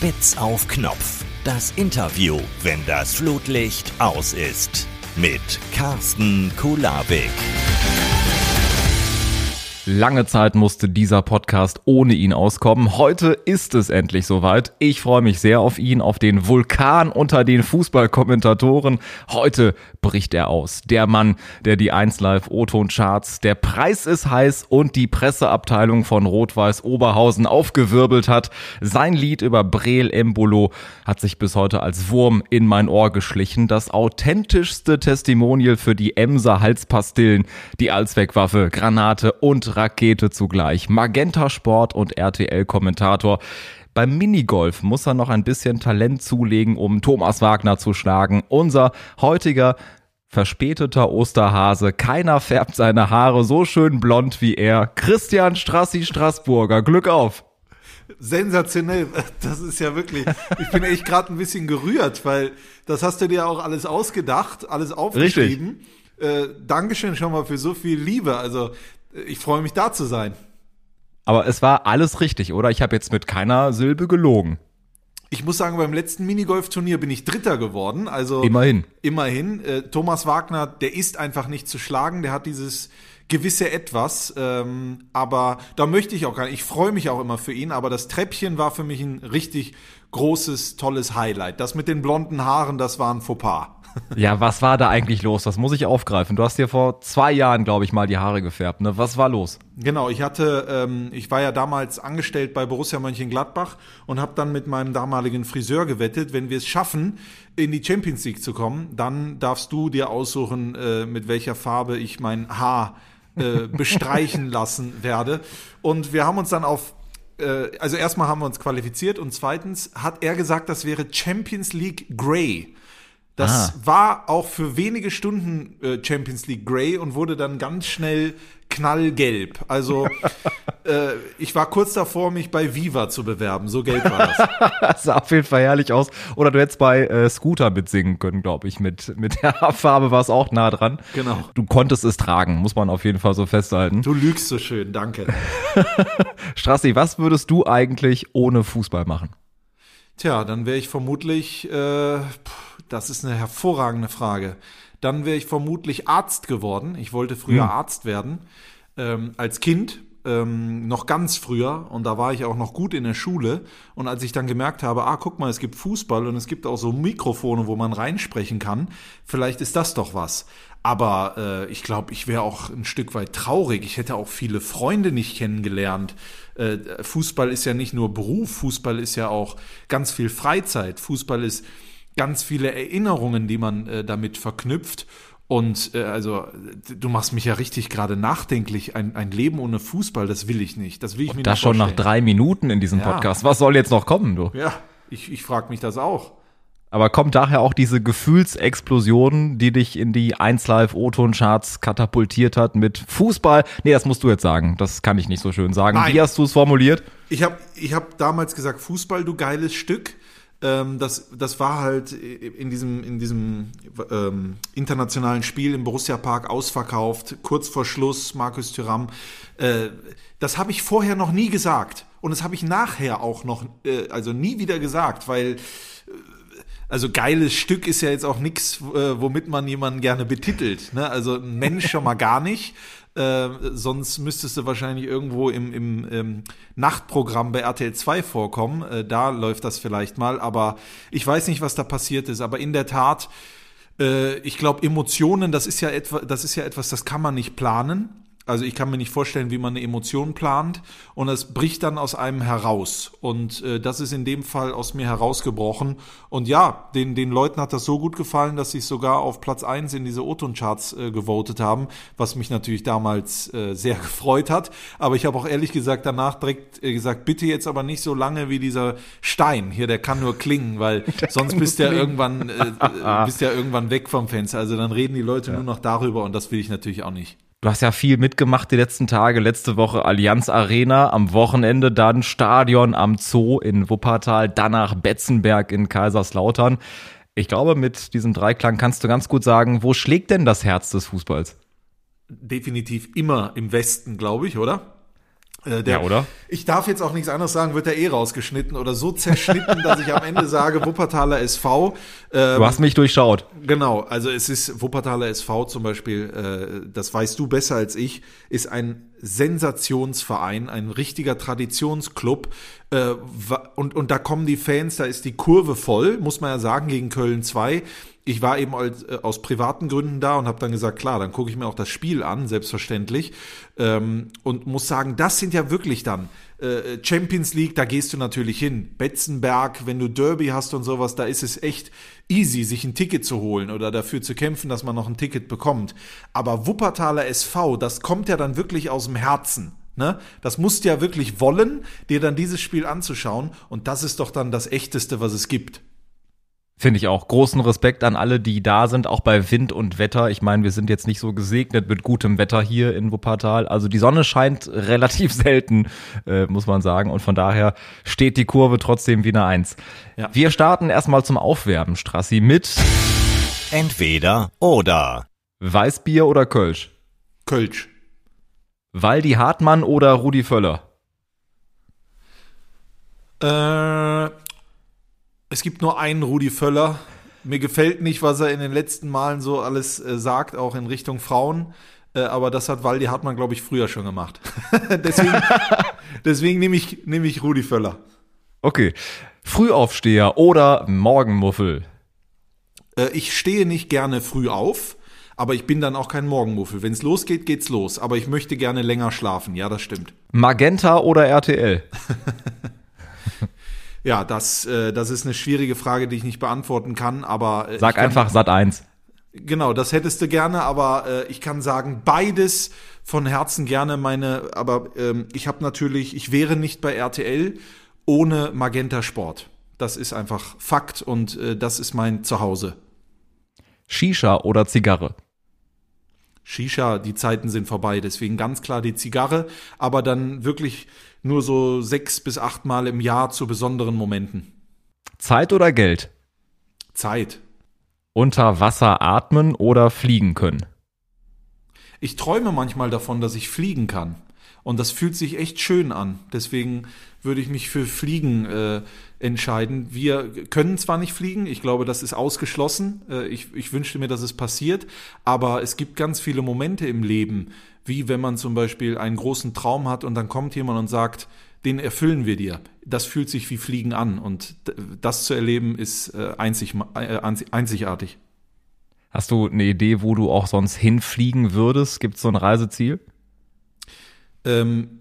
Spitz auf Knopf. Das Interview, wenn das Flutlicht aus ist. Mit Carsten Kulabik. Lange Zeit musste dieser Podcast ohne ihn auskommen. Heute ist es endlich soweit. Ich freue mich sehr auf ihn, auf den Vulkan unter den Fußballkommentatoren. Heute bricht er aus. Der Mann, der die 1 Live O-Ton Charts, der Preis ist heiß und die Presseabteilung von Rot-Weiß Oberhausen aufgewirbelt hat. Sein Lied über Breel Embolo hat sich bis heute als Wurm in mein Ohr geschlichen. Das authentischste Testimonial für die Emser Halspastillen, die Allzweckwaffe, Granate und Rakete zugleich. Magenta Sport und RTL-Kommentator. Beim Minigolf muss er noch ein bisschen Talent zulegen, um Thomas Wagner zu schlagen. Unser heutiger verspäteter Osterhase. Keiner färbt seine Haare so schön blond wie er. Christian Strassi Straßburger. Glück auf! Sensationell. Das ist ja wirklich. Ich bin echt gerade ein bisschen gerührt, weil das hast du dir auch alles ausgedacht, alles aufgeschrieben. Richtig. Äh, Dankeschön schon mal für so viel Liebe. Also ich freue mich da zu sein. Aber es war alles richtig, oder? Ich habe jetzt mit keiner Silbe gelogen. Ich muss sagen, beim letzten Minigolf-Turnier bin ich Dritter geworden. Also immerhin. Immerhin. Äh, Thomas Wagner, der ist einfach nicht zu schlagen. Der hat dieses gewisse Etwas. Ähm, aber da möchte ich auch gar nicht. Ich freue mich auch immer für ihn. Aber das Treppchen war für mich ein richtig großes, tolles Highlight. Das mit den blonden Haaren, das war ein Fauxpas. Ja, was war da eigentlich los? Das muss ich aufgreifen. Du hast dir vor zwei Jahren, glaube ich, mal die Haare gefärbt. Ne? Was war los? Genau, ich hatte, ähm, ich war ja damals angestellt bei Borussia Mönchengladbach und habe dann mit meinem damaligen Friseur gewettet, wenn wir es schaffen, in die Champions League zu kommen, dann darfst du dir aussuchen, äh, mit welcher Farbe ich mein Haar äh, bestreichen lassen werde. Und wir haben uns dann auf äh, also erstmal haben wir uns qualifiziert und zweitens hat er gesagt, das wäre Champions League Grey. Das ah. war auch für wenige Stunden äh, Champions League Grey und wurde dann ganz schnell knallgelb. Also äh, ich war kurz davor, mich bei Viva zu bewerben. So gelb war das. das sah auf jeden Fall herrlich aus. Oder du hättest bei äh, Scooter mitsingen können, glaube ich. Mit, mit der Farbe war es auch nah dran. Genau. Du konntest es tragen, muss man auf jeden Fall so festhalten. Du lügst so schön, danke. Strassi, was würdest du eigentlich ohne Fußball machen? Tja, dann wäre ich vermutlich, äh, das ist eine hervorragende Frage. Dann wäre ich vermutlich Arzt geworden. Ich wollte früher hm. Arzt werden. Ähm, als Kind, ähm, noch ganz früher und da war ich auch noch gut in der Schule und als ich dann gemerkt habe, ah, guck mal, es gibt Fußball und es gibt auch so Mikrofone, wo man reinsprechen kann, vielleicht ist das doch was. Aber äh, ich glaube, ich wäre auch ein Stück weit traurig. Ich hätte auch viele Freunde nicht kennengelernt. Äh, Fußball ist ja nicht nur Beruf, Fußball ist ja auch ganz viel Freizeit. Fußball ist ganz viele Erinnerungen, die man äh, damit verknüpft. Und äh, also, du machst mich ja richtig gerade nachdenklich. Ein, ein Leben ohne Fußball, das will ich nicht. Das will ich Und mir das schon nach drei Minuten in diesem ja. Podcast. Was soll jetzt noch kommen, du? Ja, ich, ich frage mich das auch. Aber kommt daher auch diese Gefühlsexplosion, die dich in die 1 Live O-Ton Charts katapultiert hat mit Fußball? Nee, das musst du jetzt sagen. Das kann ich nicht so schön sagen. Nein. Wie hast du es formuliert? Ich habe ich hab damals gesagt, Fußball, du geiles Stück. Ähm, das, das war halt in diesem, in diesem ähm, internationalen Spiel im Borussia Park ausverkauft, kurz vor Schluss, Markus Thüram. Äh, das habe ich vorher noch nie gesagt. Und das habe ich nachher auch noch, äh, also nie wieder gesagt, weil also geiles Stück ist ja jetzt auch nichts, äh, womit man jemanden gerne betitelt. Ne? Also ein Mensch schon mal gar nicht. Äh, sonst müsstest du wahrscheinlich irgendwo im, im, im Nachtprogramm bei RTL 2 vorkommen. Äh, da läuft das vielleicht mal, aber ich weiß nicht, was da passiert ist. Aber in der Tat, äh, ich glaube, Emotionen, das ist ja etwa, das ist ja etwas, das kann man nicht planen. Also ich kann mir nicht vorstellen, wie man eine Emotion plant und es bricht dann aus einem heraus. Und äh, das ist in dem Fall aus mir herausgebrochen. Und ja, den, den Leuten hat das so gut gefallen, dass sie sogar auf Platz eins in diese Oton-Charts äh, gewotet haben, was mich natürlich damals äh, sehr gefreut hat. Aber ich habe auch ehrlich gesagt danach direkt äh, gesagt, bitte jetzt aber nicht so lange wie dieser Stein. Hier, der kann nur klingen, weil der sonst bist du ja irgendwann, äh, äh, bist ja irgendwann weg vom Fenster. Also dann reden die Leute ja. nur noch darüber und das will ich natürlich auch nicht. Du hast ja viel mitgemacht die letzten Tage. Letzte Woche Allianz Arena, am Wochenende dann Stadion am Zoo in Wuppertal, danach Betzenberg in Kaiserslautern. Ich glaube, mit diesem Dreiklang kannst du ganz gut sagen, wo schlägt denn das Herz des Fußballs? Definitiv immer im Westen, glaube ich, oder? Äh, der, Ja, oder? Ich darf jetzt auch nichts anderes sagen, wird er eh rausgeschnitten oder so zerschnitten, dass ich am Ende sage Wuppertaler SV. Ähm, Du hast mich durchschaut. Genau, also es ist Wuppertaler SV zum Beispiel, äh, das weißt du besser als ich, ist ein Sensationsverein, ein richtiger Traditionsclub. Äh, und, und da kommen die Fans, da ist die Kurve voll, muss man ja sagen, gegen Köln 2. Ich war eben als, äh, aus privaten Gründen da und habe dann gesagt, klar, dann gucke ich mir auch das Spiel an, selbstverständlich. Ähm, und muss sagen, das sind ja wirklich dann äh, Champions League, da gehst du natürlich hin. Betzenberg, wenn du Derby hast und sowas, da ist es echt easy, sich ein Ticket zu holen oder dafür zu kämpfen, dass man noch ein Ticket bekommt. Aber Wuppertaler SV, das kommt ja dann wirklich aus dem Herzen. Ne? Das musst du ja wirklich wollen, dir dann dieses Spiel anzuschauen. Und das ist doch dann das Echteste, was es gibt. Finde ich auch. Großen Respekt an alle, die da sind, auch bei Wind und Wetter. Ich meine, wir sind jetzt nicht so gesegnet mit gutem Wetter hier in Wuppertal. Also die Sonne scheint relativ selten, äh, muss man sagen. Und von daher steht die Kurve trotzdem wie eine Eins. Ja. Wir starten erstmal zum Aufwärmen, Strassi, mit Entweder oder. Weißbier oder Kölsch? Kölsch. Waldi Hartmann oder Rudi Völler? Äh, es gibt nur einen Rudi Völler. Mir gefällt nicht, was er in den letzten Malen so alles äh, sagt, auch in Richtung Frauen. Äh, aber das hat Waldi Hartmann, glaube ich, früher schon gemacht. deswegen deswegen nehme ich, nehme ich Rudi Völler. Okay. Frühaufsteher oder Morgenmuffel? Äh, ich stehe nicht gerne früh auf, aber ich bin dann auch kein Morgenmuffel. Wenn es losgeht, geht's los. Aber ich möchte gerne länger schlafen. Ja, das stimmt. Magenta oder RTL? Ja, das, äh, das ist eine schwierige Frage, die ich nicht beantworten kann. Aber äh, Sag ich kann- einfach Sat 1. Genau, das hättest du gerne, aber äh, ich kann sagen, beides von Herzen gerne meine, aber ähm, ich habe natürlich, ich wäre nicht bei RTL ohne Magenta Sport. Das ist einfach Fakt und äh, das ist mein Zuhause. Shisha oder Zigarre? Shisha, die Zeiten sind vorbei, deswegen ganz klar die Zigarre, aber dann wirklich nur so sechs bis acht Mal im Jahr zu besonderen Momenten. Zeit oder Geld? Zeit. Unter Wasser atmen oder fliegen können? Ich träume manchmal davon, dass ich fliegen kann. Und das fühlt sich echt schön an. Deswegen würde ich mich für Fliegen äh, entscheiden. Wir können zwar nicht fliegen, ich glaube, das ist ausgeschlossen. Äh, ich, ich wünschte mir, dass es passiert. Aber es gibt ganz viele Momente im Leben, wie wenn man zum Beispiel einen großen Traum hat und dann kommt jemand und sagt, den erfüllen wir dir. Das fühlt sich wie Fliegen an. Und das zu erleben ist äh, einzig, äh, einzigartig. Hast du eine Idee, wo du auch sonst hinfliegen würdest? Gibt es so ein Reiseziel? Ähm,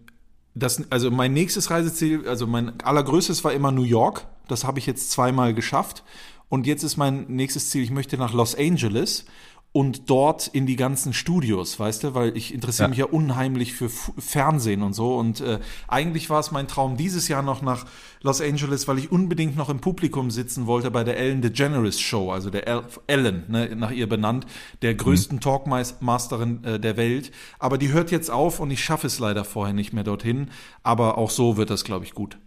das, also mein nächstes Reiseziel, also mein allergrößtes war immer New York. Das habe ich jetzt zweimal geschafft. Und jetzt ist mein nächstes Ziel, ich möchte nach Los Angeles und dort in die ganzen Studios, weißt du, weil ich interessiere Ja. mich ja unheimlich für F Fernsehen und so. Und äh, eigentlich war es mein Traum, dieses Jahr noch nach Los Angeles, weil ich unbedingt noch im Publikum sitzen wollte bei der Ellen DeGeneres Show, also der El Ellen, ne, nach ihr benannt, der größten Talkmasterin äh, der Welt. Aber die hört jetzt auf und ich schaffe es leider vorher nicht mehr dorthin. Aber auch so wird das, glaube ich, gut.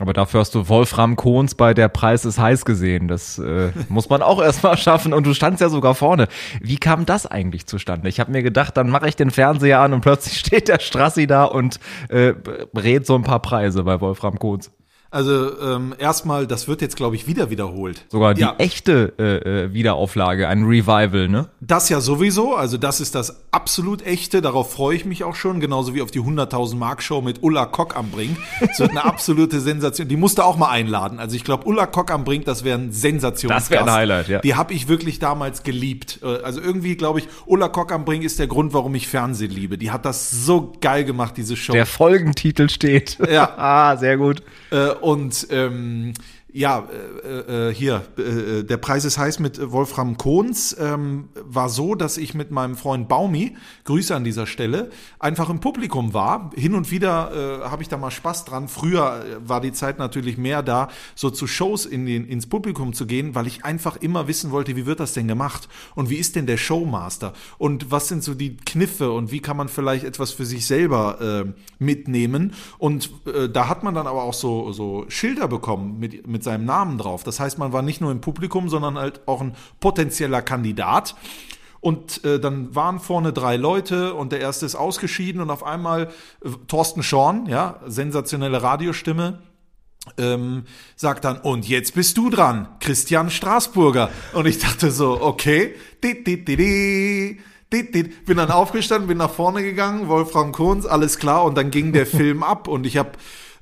Aber dafür hast du Wolfram Kohns bei Der Preis ist heiß gesehen. Das äh, muss man auch erstmal schaffen. Und du standst ja sogar vorne. Wie kam das eigentlich zustande? Ich habe mir gedacht, dann mache ich den Fernseher an und plötzlich steht der Strassi da und äh, rät so ein paar Preise bei Wolfram Kohns. Also ähm, erstmal, das wird jetzt, glaube ich, wieder wiederholt. Sogar die Ja. echte äh, äh, Wiederauflage, ein Revival, ne? Das ja sowieso, also das ist das absolut echte, darauf freue ich mich auch schon, genauso wie auf die 100.000 Mark Show mit Ulla Kock am Brink. Das wird eine absolute Sensation, die musste auch mal einladen. Also ich glaube, Ulla Kock am Brink, das wäre ein Sensation. Das wär ein Highlight, ja. Die habe ich wirklich damals geliebt. Äh, Also irgendwie glaube ich, Ulla Kock am Brink ist der Grund, warum ich Fernsehen liebe. Die hat das so geil gemacht, diese Show. Der Folgentitel steht. Ja. ah, sehr gut. Äh, und ähm, ja, äh, äh, hier, äh, der Preis ist heiß mit Wolfram Kohns, ähm, war so, dass ich mit meinem Freund Baumi, Grüße an dieser Stelle, einfach im Publikum war. Hin und wieder äh, habe ich da mal Spaß dran. Früher äh, war die Zeit natürlich mehr da, so zu Shows in den, ins Publikum zu gehen, weil ich einfach immer wissen wollte, wie wird das denn gemacht? Und wie ist denn der Showmaster? Und was sind so die Kniffe und wie kann man vielleicht etwas für sich selber äh, mitnehmen? Und äh, da hat man dann aber auch so, so Schilder bekommen mit, mit seinem Namen drauf. Das heißt, man war nicht nur im Publikum, sondern halt auch ein potenzieller Kandidat. Und äh, dann waren vorne drei Leute und der erste ist ausgeschieden und auf einmal äh, Thorsten Schorn, ja, sensationelle Radiostimme, ähm, sagt dann, und jetzt bist du dran, Christian Straßburger. Und ich dachte so, okay, di, di, di, di. Bin dann aufgestanden, bin nach vorne gegangen, Wolfram Kohns, alles klar, und dann ging der Film ab und ich habe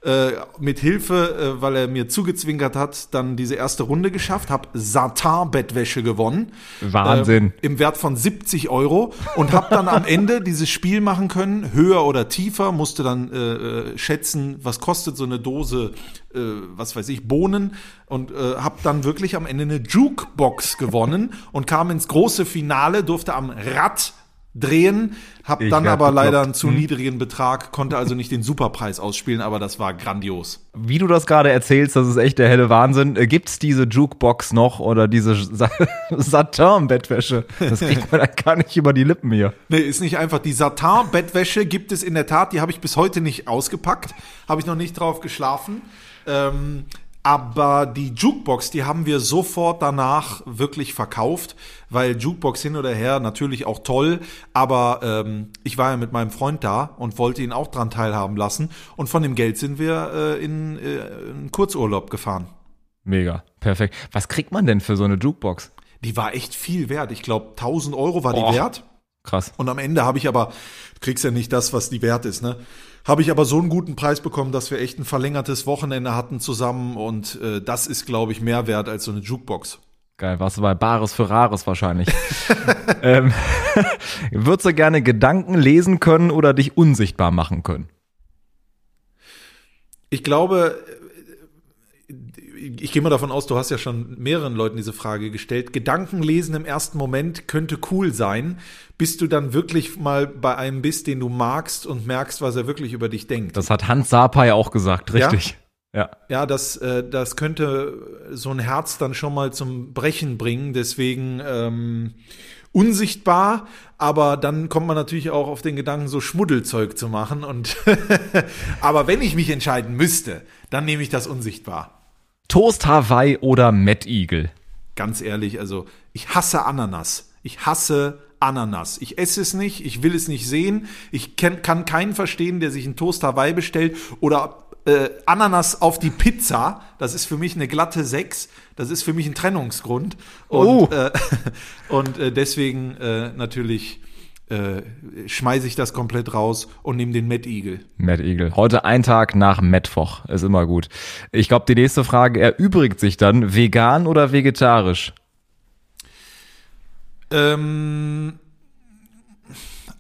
äh, mit Hilfe, äh, weil er mir zugezwinkert hat, dann diese erste Runde geschafft, habe Satin-Bettwäsche gewonnen. Wahnsinn. Äh, Im Wert von 70 Euro und habe dann am Ende dieses Spiel machen können, höher oder tiefer, musste dann äh, äh schätzen, was kostet so eine Dose, äh, was weiß ich, Bohnen und äh, habe dann wirklich am Ende eine Jukebox gewonnen und kam ins große Finale, durfte am Rad drehen, habe dann aber bekloppt. leider einen zu hm. niedrigen Betrag, konnte also nicht den Superpreis ausspielen, aber das war grandios. Wie du das gerade erzählst, das ist echt der helle Wahnsinn. Äh, gibt's diese Jukebox noch oder diese Satin-Bettwäsche? Das kriegt man ja gar nicht über die Lippen hier. Nee, ist nicht einfach. Die Satin-Bettwäsche gibt es in der Tat, die habe ich bis heute nicht ausgepackt, habe ich noch nicht drauf geschlafen. Ähm, aber die Jukebox, die haben wir sofort danach wirklich verkauft, weil Jukebox hin oder her natürlich auch toll, aber ähm, ich war ja mit meinem Freund da und wollte ihn auch dran teilhaben lassen und von dem Geld sind wir äh, in, äh, in Kurzurlaub gefahren. Mega, perfekt. Was kriegt man denn für so eine Jukebox? Die war echt viel wert. Ich glaube, 1000 Euro war die oh, wert. Krass. Und am Ende habe ich aber, du kriegst ja nicht das, was die wert ist, ne? Habe ich aber so einen guten Preis bekommen, dass wir echt ein verlängertes Wochenende hatten zusammen und äh, das ist, glaube ich, mehr wert als so eine Jukebox. Geil, warst du bei Bares für Rares wahrscheinlich. ähm, würdest du gerne Gedanken lesen können oder dich unsichtbar machen können? Ich glaube, ich gehe mal davon aus, du hast ja schon mehreren Leuten diese Frage gestellt. Gedanken lesen im ersten Moment könnte cool sein, bis du dann wirklich mal bei einem bist, den du magst und merkst, was er wirklich über dich denkt. Das hat Hans Sapai auch gesagt, richtig. Ja, ja, ja das, äh, das könnte so ein Herz dann schon mal zum Brechen bringen. Deswegen ähm, unsichtbar, aber dann kommt man natürlich auch auf den Gedanken, so Schmuddelzeug zu machen. Und aber wenn ich mich entscheiden müsste, dann nehme ich das unsichtbar. Toast Hawaii oder Mad Eagle? Ganz ehrlich, also ich hasse Ananas. Ich hasse Ananas. Ich esse es nicht, ich will es nicht sehen. Ich kann, kann keinen verstehen, der sich einen Toast Hawaii bestellt oder äh, Ananas auf die Pizza. Das ist für mich eine glatte 6. Das ist für mich ein Trennungsgrund. Und, oh. äh, und äh, deswegen äh, natürlich äh, schmeiße ich das komplett raus und nehme den Mad Eagle. Mad Eagle. Heute ein Tag nach Mittwoch. Ist immer gut. Ich glaube, die nächste Frage erübrigt sich dann. Vegan oder vegetarisch? Ähm,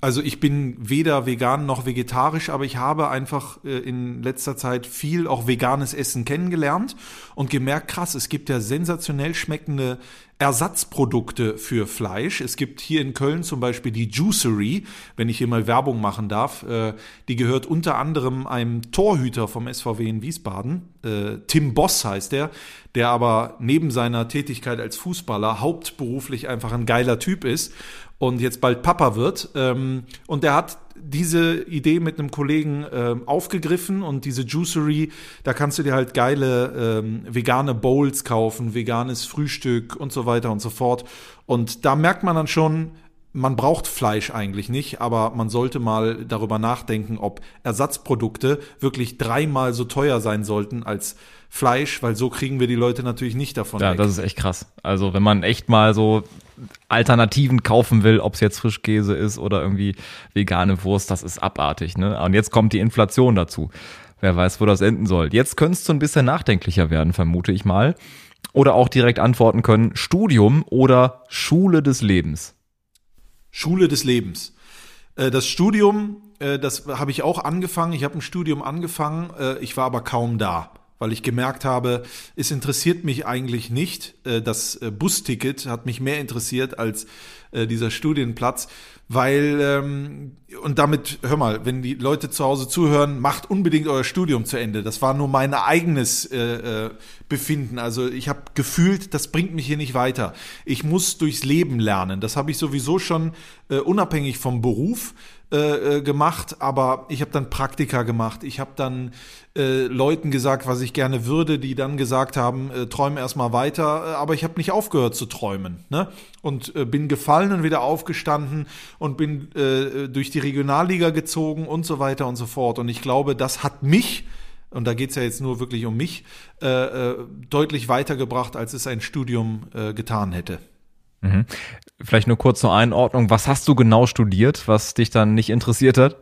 also ich bin weder vegan noch vegetarisch, aber ich habe einfach äh, in letzter Zeit viel auch veganes Essen kennengelernt und gemerkt, krass, es gibt ja sensationell schmeckende Ersatzprodukte für Fleisch. Es gibt hier in Köln zum Beispiel die Juicery, wenn ich hier mal Werbung machen darf. Äh, die gehört unter anderem einem Torhüter vom SVW in Wiesbaden. Äh, Tim Boss heißt der, der aber neben seiner Tätigkeit als Fußballer hauptberuflich einfach ein geiler Typ ist und jetzt bald Papa wird. Ähm, und der hat diese Idee mit einem Kollegen ähm, aufgegriffen und diese Juicery, da kannst du dir halt geile ähm, vegane Bowls kaufen, veganes Frühstück und so weiter und so fort. Und da merkt man dann schon, man braucht Fleisch eigentlich nicht, aber man sollte mal darüber nachdenken, ob Ersatzprodukte wirklich dreimal so teuer sein sollten als Fleisch, weil so kriegen wir die Leute natürlich nicht davon. Ja, weg. das ist echt krass. Also wenn man echt mal so Alternativen kaufen will, ob es jetzt Frischkäse ist oder irgendwie vegane Wurst, das ist abartig. Ne? Und jetzt kommt die Inflation dazu. Wer weiß, wo das enden soll. Jetzt könntest du ein bisschen nachdenklicher werden, vermute ich mal. Oder auch direkt antworten können, Studium oder Schule des Lebens. Schule des Lebens. Äh, das Studium, äh, das habe ich auch angefangen. Ich habe ein Studium angefangen, äh, ich war aber kaum da weil ich gemerkt habe, es interessiert mich eigentlich nicht. Äh, das äh, Busticket hat mich mehr interessiert als äh, dieser Studienplatz, weil, ähm, und damit, hör mal, wenn die Leute zu Hause zuhören, macht unbedingt euer Studium zu Ende. Das war nur mein eigenes Befinden. Also ich habe gefühlt, das bringt mich hier nicht weiter. Ich muss durchs Leben lernen. Das habe ich sowieso schon unabhängig vom Beruf äh, äh, gemacht, aber ich habe dann Praktika gemacht. Ich habe dann äh, Leuten gesagt, was ich gerne würde, die dann gesagt haben, äh, träume erstmal weiter, äh, aber ich habe nicht aufgehört zu träumen. Ne? Und äh, bin gefallen und wieder aufgestanden und bin äh, durch die Regionalliga gezogen und so weiter und so fort. Und ich glaube, das hat mich und da geht's ja jetzt nur wirklich um mich, äh, äh, deutlich weitergebracht, als es ein Studium äh, getan hätte. Mhm. Vielleicht nur kurz zur Einordnung. Was hast du genau studiert, was dich dann nicht interessiert hat?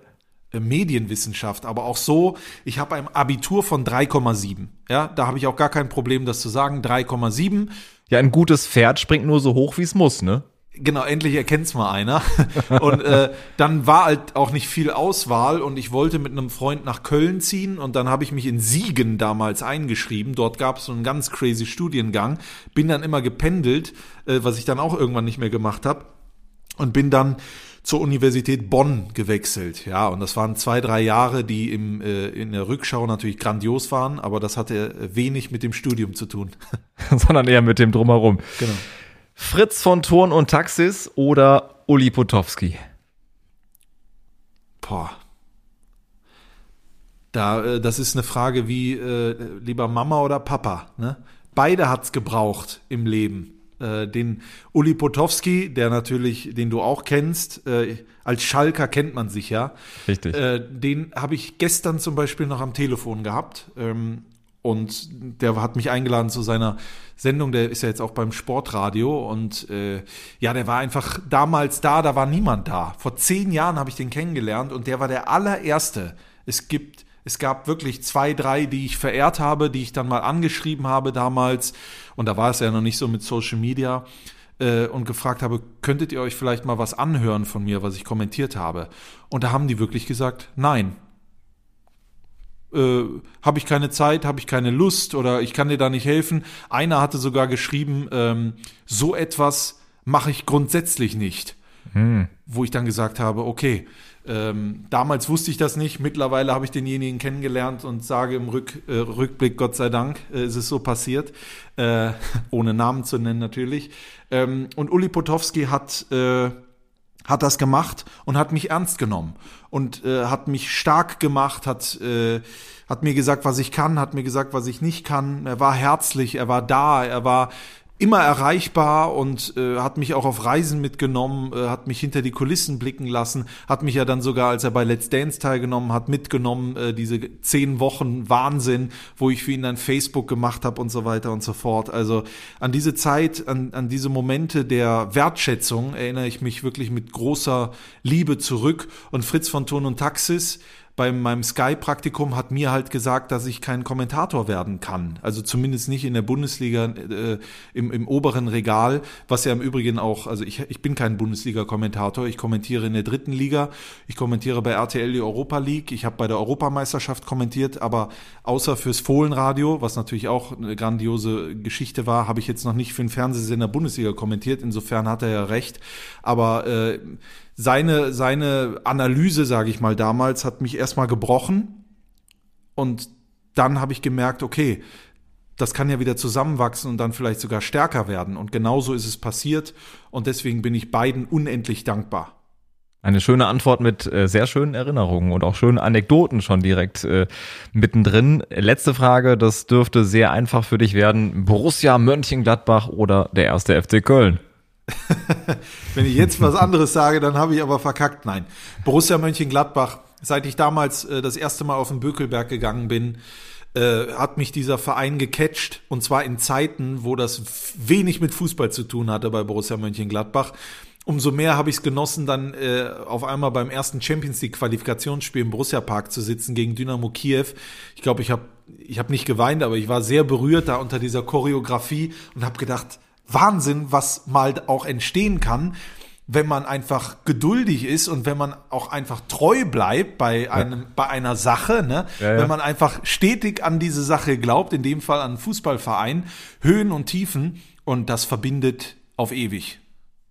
Äh, Medienwissenschaft, aber auch so, ich habe ein Abitur von 3,7. Ja, da habe ich auch gar kein Problem, das zu sagen. 3,7. Ja, ein gutes Pferd springt nur so hoch, wie es muss, ne? Genau, endlich erkennt's mal einer. Und äh, dann war halt auch nicht viel Auswahl und ich wollte mit einem Freund nach Köln ziehen und dann habe ich mich in Siegen damals eingeschrieben. Dort gab es so einen ganz crazy Studiengang. Bin dann immer gependelt, äh, was ich dann auch irgendwann nicht mehr gemacht habe. Und bin dann zur Universität Bonn gewechselt. Ja, und das waren zwei, drei Jahre, die im, äh, in der Rückschau natürlich grandios waren, aber das hatte wenig mit dem Studium zu tun. Sondern eher mit dem Drumherum. Genau. Fritz von Thurn und Taxis oder Uli Potowski? Boah. Da, äh, das ist eine Frage wie äh, lieber Mama oder Papa. Ne? Beide hat's gebraucht im Leben. Äh, den Uli Potowski, der natürlich, den du auch kennst, äh, als Schalker kennt man sich ja. Richtig. Äh, den habe ich gestern zum Beispiel noch am Telefon gehabt. Ähm, und der hat mich eingeladen zu seiner Sendung, der ist ja jetzt auch beim Sportradio und äh, ja, der war einfach damals da, da war niemand da. Vor zehn Jahren habe ich den kennengelernt und der war der allererste. Es gibt, es gab wirklich zwei, drei, die ich verehrt habe, die ich dann mal angeschrieben habe damals und da war es ja noch nicht so mit Social Media äh, und gefragt habe, könntet ihr euch vielleicht mal was anhören von mir, was ich kommentiert habe? Und da haben die wirklich gesagt, nein, äh, habe ich keine Zeit, habe ich keine Lust oder ich kann dir da nicht helfen. Einer hatte sogar geschrieben, ähm, so etwas mache ich grundsätzlich nicht. Hm. Wo ich dann gesagt habe, okay, ähm, damals wusste ich das nicht, mittlerweile habe ich denjenigen kennengelernt und sage im Rück, äh, Rückblick, Gott sei Dank, äh, ist es so passiert, äh, ohne Namen zu nennen natürlich. Ähm, und Uli Potowski hat äh, hat das gemacht und hat mich ernst genommen und äh, hat mich stark gemacht, hat, äh, hat mir gesagt, was ich kann, hat mir gesagt, was ich nicht kann. Er war herzlich, er war da, er war immer erreichbar und äh, hat mich auch auf Reisen mitgenommen, äh, hat mich hinter die Kulissen blicken lassen, hat mich ja dann sogar, als er bei Let's Dance teilgenommen hat, mitgenommen, äh, diese zehn Wochen Wahnsinn, wo ich für ihn dann Facebook gemacht habe und so weiter und so fort. Also an diese Zeit, an, an diese Momente der Wertschätzung erinnere ich mich wirklich mit großer Liebe zurück. Und Fritz von Ton und Taxis, bei meinem Sky-Praktikum hat mir halt gesagt, dass ich kein Kommentator werden kann. Also zumindest nicht in der Bundesliga äh, im, im oberen Regal, was ja im Übrigen auch, also ich, ich bin kein Bundesliga-Kommentator, ich kommentiere in der dritten Liga, ich kommentiere bei RTL die Europa League, ich habe bei der Europameisterschaft kommentiert, aber außer fürs Fohlenradio, was natürlich auch eine grandiose Geschichte war, habe ich jetzt noch nicht für den Fernsehsender Bundesliga kommentiert, insofern hat er ja recht. Aber äh, seine, seine Analyse, sage ich mal, damals hat mich erstmal gebrochen und dann habe ich gemerkt, okay, das kann ja wieder zusammenwachsen und dann vielleicht sogar stärker werden. Und genauso ist es passiert und deswegen bin ich beiden unendlich dankbar. Eine schöne Antwort mit äh, sehr schönen Erinnerungen und auch schönen Anekdoten schon direkt äh, mittendrin. Letzte Frage, das dürfte sehr einfach für dich werden. Borussia Mönchengladbach oder der erste FC Köln? Wenn ich jetzt was anderes sage, dann habe ich aber verkackt. Nein. Borussia Mönchengladbach, seit ich damals äh, das erste Mal auf den Bökelberg gegangen bin, äh, hat mich dieser Verein gecatcht. Und zwar in Zeiten, wo das wenig mit Fußball zu tun hatte bei Borussia Mönchengladbach. Umso mehr habe ich es genossen, dann äh, auf einmal beim ersten Champions League Qualifikationsspiel im Borussia Park zu sitzen gegen Dynamo Kiew. Ich glaube, ich habe ich hab nicht geweint, aber ich war sehr berührt da unter dieser Choreografie und habe gedacht, Wahnsinn, was mal auch entstehen kann, wenn man einfach geduldig ist und wenn man auch einfach treu bleibt bei einem, ja. bei einer Sache, ne? Ja, ja. wenn man einfach stetig an diese Sache glaubt, in dem Fall an einen Fußballverein, Höhen und Tiefen und das verbindet auf ewig.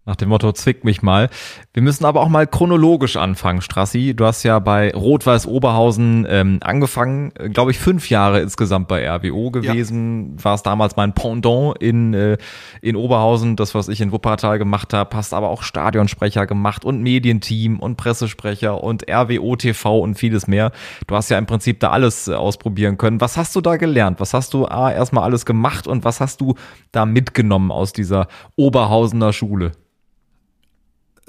Nach dem Motto, zwick mich mal. Wir müssen aber auch mal chronologisch anfangen, Strassi. Du hast ja bei Rot-Weiß Oberhausen ähm, angefangen, äh, glaube ich, fünf Jahre insgesamt bei RWO gewesen. Ja. War es damals mein Pendant in, äh, in Oberhausen, das, was ich in Wuppertal gemacht habe. Hast aber auch Stadionsprecher gemacht und Medienteam und Pressesprecher und RWO TV und vieles mehr. Du hast ja im Prinzip da alles äh, ausprobieren können. Was hast du da gelernt? Was hast du A, erstmal alles gemacht und was hast du da mitgenommen aus dieser Oberhausener Schule?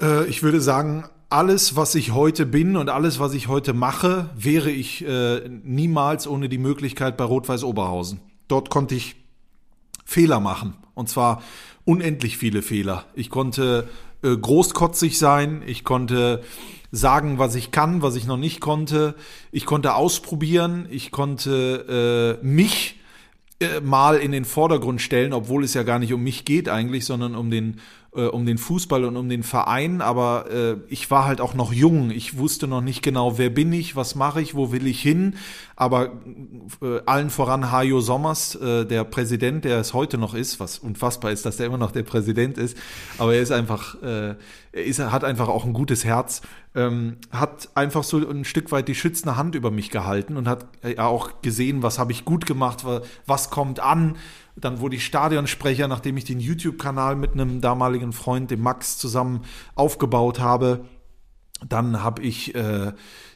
Äh, ich würde sagen, alles, was ich heute bin und alles, was ich heute mache, wäre ich äh, niemals ohne die Möglichkeit bei Rot-Weiß Oberhausen. Dort konnte ich Fehler machen. Und zwar unendlich viele Fehler. Ich konnte äh, großkotzig sein. Ich konnte sagen, was ich kann, was ich noch nicht konnte. Ich konnte ausprobieren. Ich konnte äh, mich äh, mal in den Vordergrund stellen, obwohl es ja gar nicht um mich geht eigentlich, sondern um den äh, um den Fußball und um den Verein, aber äh, ich war halt auch noch jung. Ich wusste noch nicht genau, wer bin ich, was mache ich, wo will ich hin. Aber äh, allen voran Hajo Sommers, äh, der Präsident, der es heute noch ist, was unfassbar ist, dass der immer noch der Präsident ist, aber er ist einfach, äh, er ist, hat einfach auch ein gutes Herz, ähm, hat einfach so ein Stück weit die schützende Hand über mich gehalten und hat äh, auch gesehen, was habe ich gut gemacht, was kommt an dann wurde ich Stadionsprecher, nachdem ich den YouTube-Kanal mit einem damaligen Freund, dem Max, zusammen aufgebaut habe. Dann habe ich äh,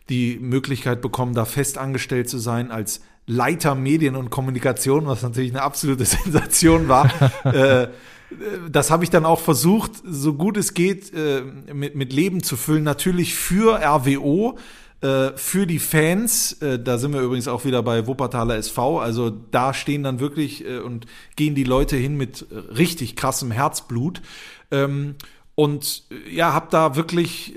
die Möglichkeit bekommen, da fest angestellt zu sein als Leiter Medien und Kommunikation, was natürlich eine absolute Sensation war. äh, das habe ich dann auch versucht, so gut es geht, äh, mit, mit Leben zu füllen. Natürlich für RWO, äh, für die Fans, äh, da sind wir übrigens auch wieder bei Wuppertaler SV, also da stehen dann wirklich äh, und gehen die Leute hin mit richtig krassem Herzblut. Ähm, und ja, habe da wirklich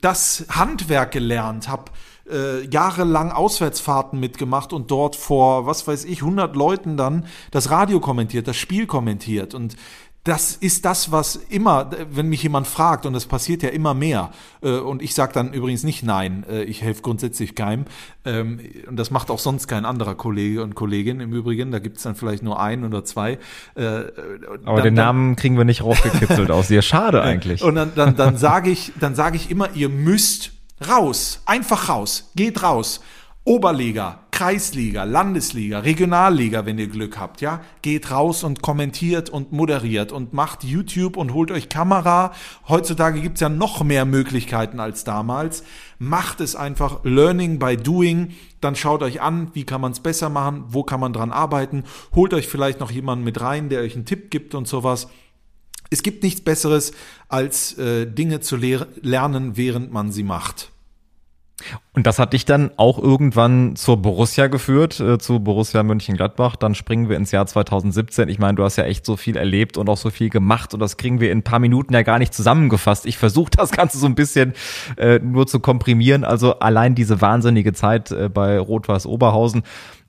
das Handwerk gelernt, habe äh, jahrelang Auswärtsfahrten mitgemacht und dort vor, was weiß ich, 100 Leuten dann das Radio kommentiert, das Spiel kommentiert. Und das ist das, was immer, wenn mich jemand fragt, und das passiert ja immer mehr, äh, und ich sage dann übrigens nicht nein, äh, ich helfe grundsätzlich keinem, ähm, und das macht auch sonst kein anderer Kollege und Kollegin im Übrigen, da gibt es dann vielleicht nur ein oder zwei. Äh, Aber dann, den Namen kriegen wir nicht rausgekitzelt aus dir, schade eigentlich. Und dann, dann, dann sage ich, dann sage ich immer, ihr müsst raus, einfach raus, geht raus. Oberliga, Kreisliga, Landesliga, Regionalliga, wenn ihr Glück habt, ja, geht raus und kommentiert und moderiert und macht YouTube und holt euch Kamera. Heutzutage gibt's ja noch mehr Möglichkeiten als damals. Macht es einfach Learning by Doing. Dann schaut euch an, wie kann man es besser machen, wo kann man dran arbeiten. Holt euch vielleicht noch jemanden mit rein, der euch einen Tipp gibt und sowas. Es gibt nichts Besseres, als äh, Dinge zu lernen, während man sie macht. Und das hat dich dann auch irgendwann zur Borussia geführt, äh, zu Borussia Mönchengladbach. Dann springen wir ins Jahr 2017. Ich meine, du hast ja echt so viel erlebt und auch so viel gemacht und das kriegen wir in ein paar Minuten ja gar nicht zusammengefasst. Ich versuche das Ganze so ein bisschen äh, nur zu komprimieren. Also allein diese wahnsinnige Zeit äh, bei Rot-Weiß Oberhausen.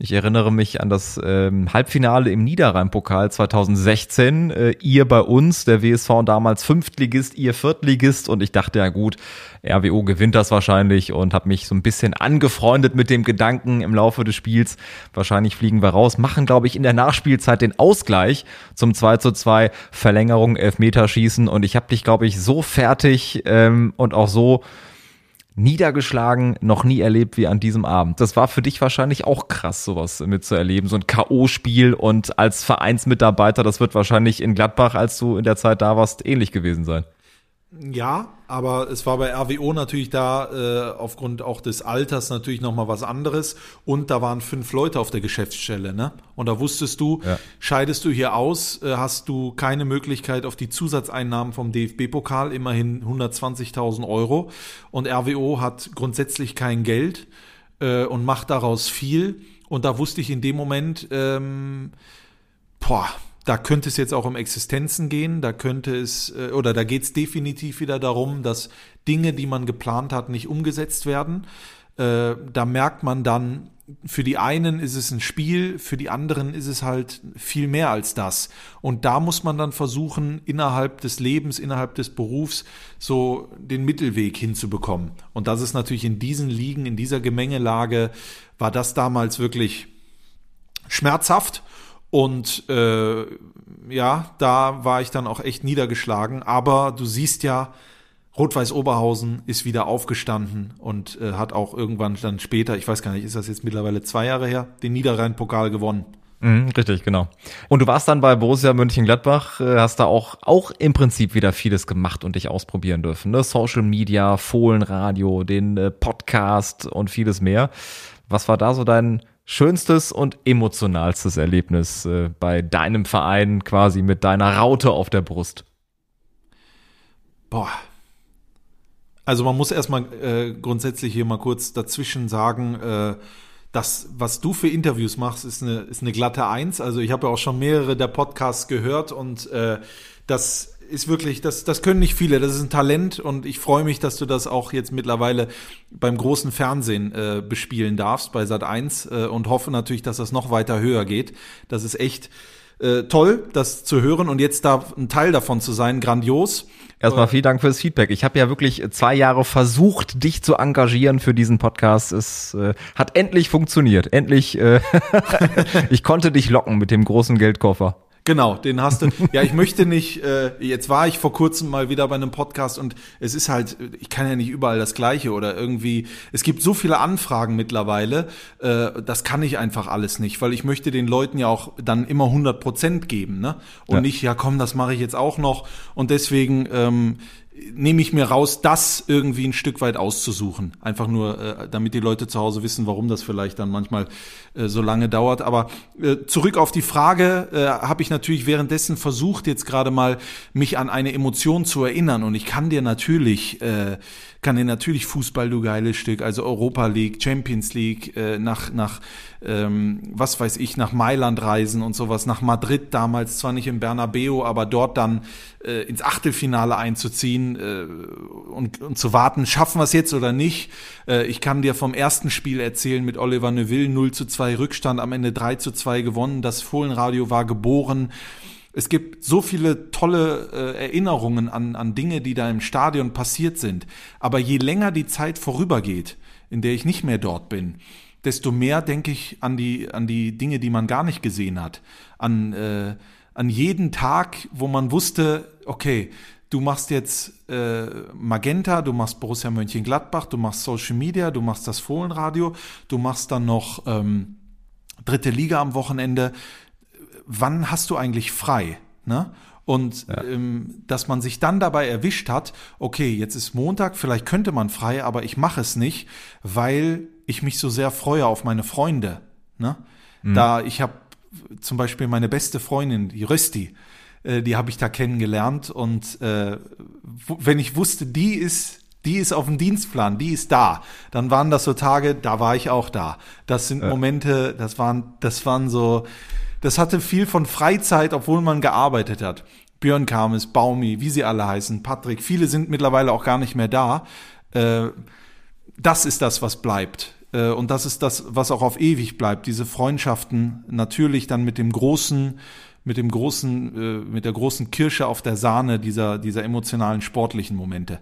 Ich erinnere mich an das ähm, Halbfinale im Niederrhein-Pokal 2016. Äh, ihr bei uns, der WSV damals Fünftligist, ihr Viertligist und ich dachte ja gut, RWO gewinnt das wahrscheinlich und habe mich so ein bisschen angefreundet mit dem Gedanken im Laufe des Spiels. Wahrscheinlich fliegen wir raus, machen glaube ich in der Nachspielzeit den Ausgleich zum 2 zu 2 Verlängerung, Elfmeterschießen und ich habe dich glaube ich so fertig ähm, und auch so niedergeschlagen, noch nie erlebt wie an diesem Abend. Das war für dich wahrscheinlich auch krass, sowas mitzuerleben, so ein K.O.-Spiel und als Vereinsmitarbeiter, das wird wahrscheinlich in Gladbach, als du in der Zeit da warst, ähnlich gewesen sein. Ja, aber es war bei RWO natürlich da äh, aufgrund auch des Alters natürlich nochmal was anderes und da waren fünf Leute auf der Geschäftsstelle, ne? Und da wusstest du, ja. scheidest du hier aus, äh, hast du keine Möglichkeit auf die Zusatzeinnahmen vom DFB-Pokal, immerhin 120.000 Euro und RWO hat grundsätzlich kein Geld äh, und macht daraus viel und da wusste ich in dem Moment, ähm, boah, da könnte es jetzt auch um Existenzen gehen, da könnte es, äh, oder da geht es definitiv wieder darum, dass Dinge, die man geplant hat, nicht umgesetzt werden. Äh, da merkt man dann, für die einen ist es ein Spiel, für die anderen ist es halt viel mehr als das. Und da muss man dann versuchen, innerhalb des Lebens, innerhalb des Berufs so den Mittelweg hinzubekommen. Und das ist natürlich in diesen Ligen, in dieser Gemengelage, war das damals wirklich schmerzhaft Und äh, ja, da war ich dann auch echt niedergeschlagen. Aber du siehst ja, Rot-Weiß Oberhausen ist wieder aufgestanden und äh, hat auch irgendwann dann später, ich weiß gar nicht, ist das jetzt mittlerweile zwei Jahre her, den Niederrhein-Pokal gewonnen. Mhm, richtig, genau. Und du warst dann bei Borussia Mönchengladbach, äh, hast da auch, auch im Prinzip wieder vieles gemacht und dich ausprobieren dürfen. Ne? Social Media, Fohlenradio, den äh, Podcast und vieles mehr. Was war da so dein schönstes und emotionalstes Erlebnis äh, bei deinem Verein quasi mit deiner Raute auf der Brust? Boah, also man muss erstmal äh, grundsätzlich hier mal kurz dazwischen sagen, äh, das, was du für Interviews machst, ist eine, ist eine glatte Eins. Also ich habe ja auch schon mehrere der Podcasts gehört und äh, das ist wirklich, das, das können nicht viele. Das ist ein Talent und ich freue mich, dass du das auch jetzt mittlerweile beim großen Fernsehen äh, bespielen darfst, bei Sat 1 äh, und hoffe natürlich, dass das noch weiter höher geht. Das ist echt äh, toll, das zu hören und jetzt da ein Teil davon zu sein, grandios. Erstmal vielen Dank fürs Feedback. Ich habe ja wirklich zwei Jahre versucht, dich zu engagieren für diesen Podcast. Es äh, hat endlich funktioniert. Endlich, äh, ich konnte dich locken mit dem großen Geldkoffer. Genau, den hast du. Ja, ich möchte nicht, äh, jetzt war ich vor kurzem mal wieder bei einem Podcast und es ist halt, ich kann ja nicht überall das Gleiche oder irgendwie, es gibt so viele Anfragen mittlerweile, äh, das kann ich einfach alles nicht, weil ich möchte den Leuten ja auch dann immer 100 Prozent geben, ne? Und ja. nicht, ja komm, das mache ich jetzt auch noch und deswegen, ähm, nehme ich mir raus, das irgendwie ein Stück weit auszusuchen. Einfach nur, äh, damit die Leute zu Hause wissen, warum das vielleicht dann manchmal äh, so lange dauert. Aber äh, zurück auf die Frage, äh, habe ich natürlich währenddessen versucht, jetzt gerade mal mich an eine Emotion zu erinnern. Und ich kann dir natürlich, äh, kann dir natürlich Fußball, du geiles Stück, also Europa League, Champions League, äh, nach, nach ähm, was weiß ich, nach Mailand reisen und sowas, nach Madrid damals, zwar nicht im Bernabeu, aber dort dann äh, ins Achtelfinale einzuziehen äh, und, und zu warten, schaffen wir es jetzt oder nicht. Äh, ich kann dir vom ersten Spiel erzählen mit Oliver Neuville, 0 zu 2 Rückstand, am Ende 3 zu 2 gewonnen. Das Fohlenradio war geboren. Es gibt so viele tolle äh, Erinnerungen an, an Dinge, die da im Stadion passiert sind. Aber je länger die Zeit vorübergeht, in der ich nicht mehr dort bin, desto mehr denke ich an die, an die Dinge, die man gar nicht gesehen hat. An, äh, an jeden Tag, wo man wusste, okay, du machst jetzt äh, Magenta, du machst Borussia Mönchengladbach, du machst Social Media, du machst das Fohlenradio, du machst dann noch ähm, dritte Liga am Wochenende. Wann hast du eigentlich frei? Ne? Und ja. ähm, dass man sich dann dabei erwischt hat, okay, jetzt ist Montag, vielleicht könnte man frei, aber ich mache es nicht, weil ich mich so sehr freue auf meine Freunde. Ne? Mhm. Da ich habe zum Beispiel meine beste Freundin, die Rösti, äh, die habe ich da kennengelernt und äh, wenn ich wusste, die ist die ist auf dem Dienstplan, die ist da. Dann waren das so Tage, da war ich auch da. Das sind. Momente, das waren, das waren so, das hatte viel von Freizeit, obwohl man gearbeitet hat. Björn Kames, Baumi, wie sie alle heißen, Patrick, viele sind mittlerweile auch gar nicht mehr da. Äh, das ist das, was bleibt. Äh, und das ist das, was auch auf ewig bleibt. Diese Freundschaften natürlich dann mit dem großen, mit dem großen, äh, mit der großen Kirsche auf der Sahne dieser, dieser emotionalen, sportlichen Momente.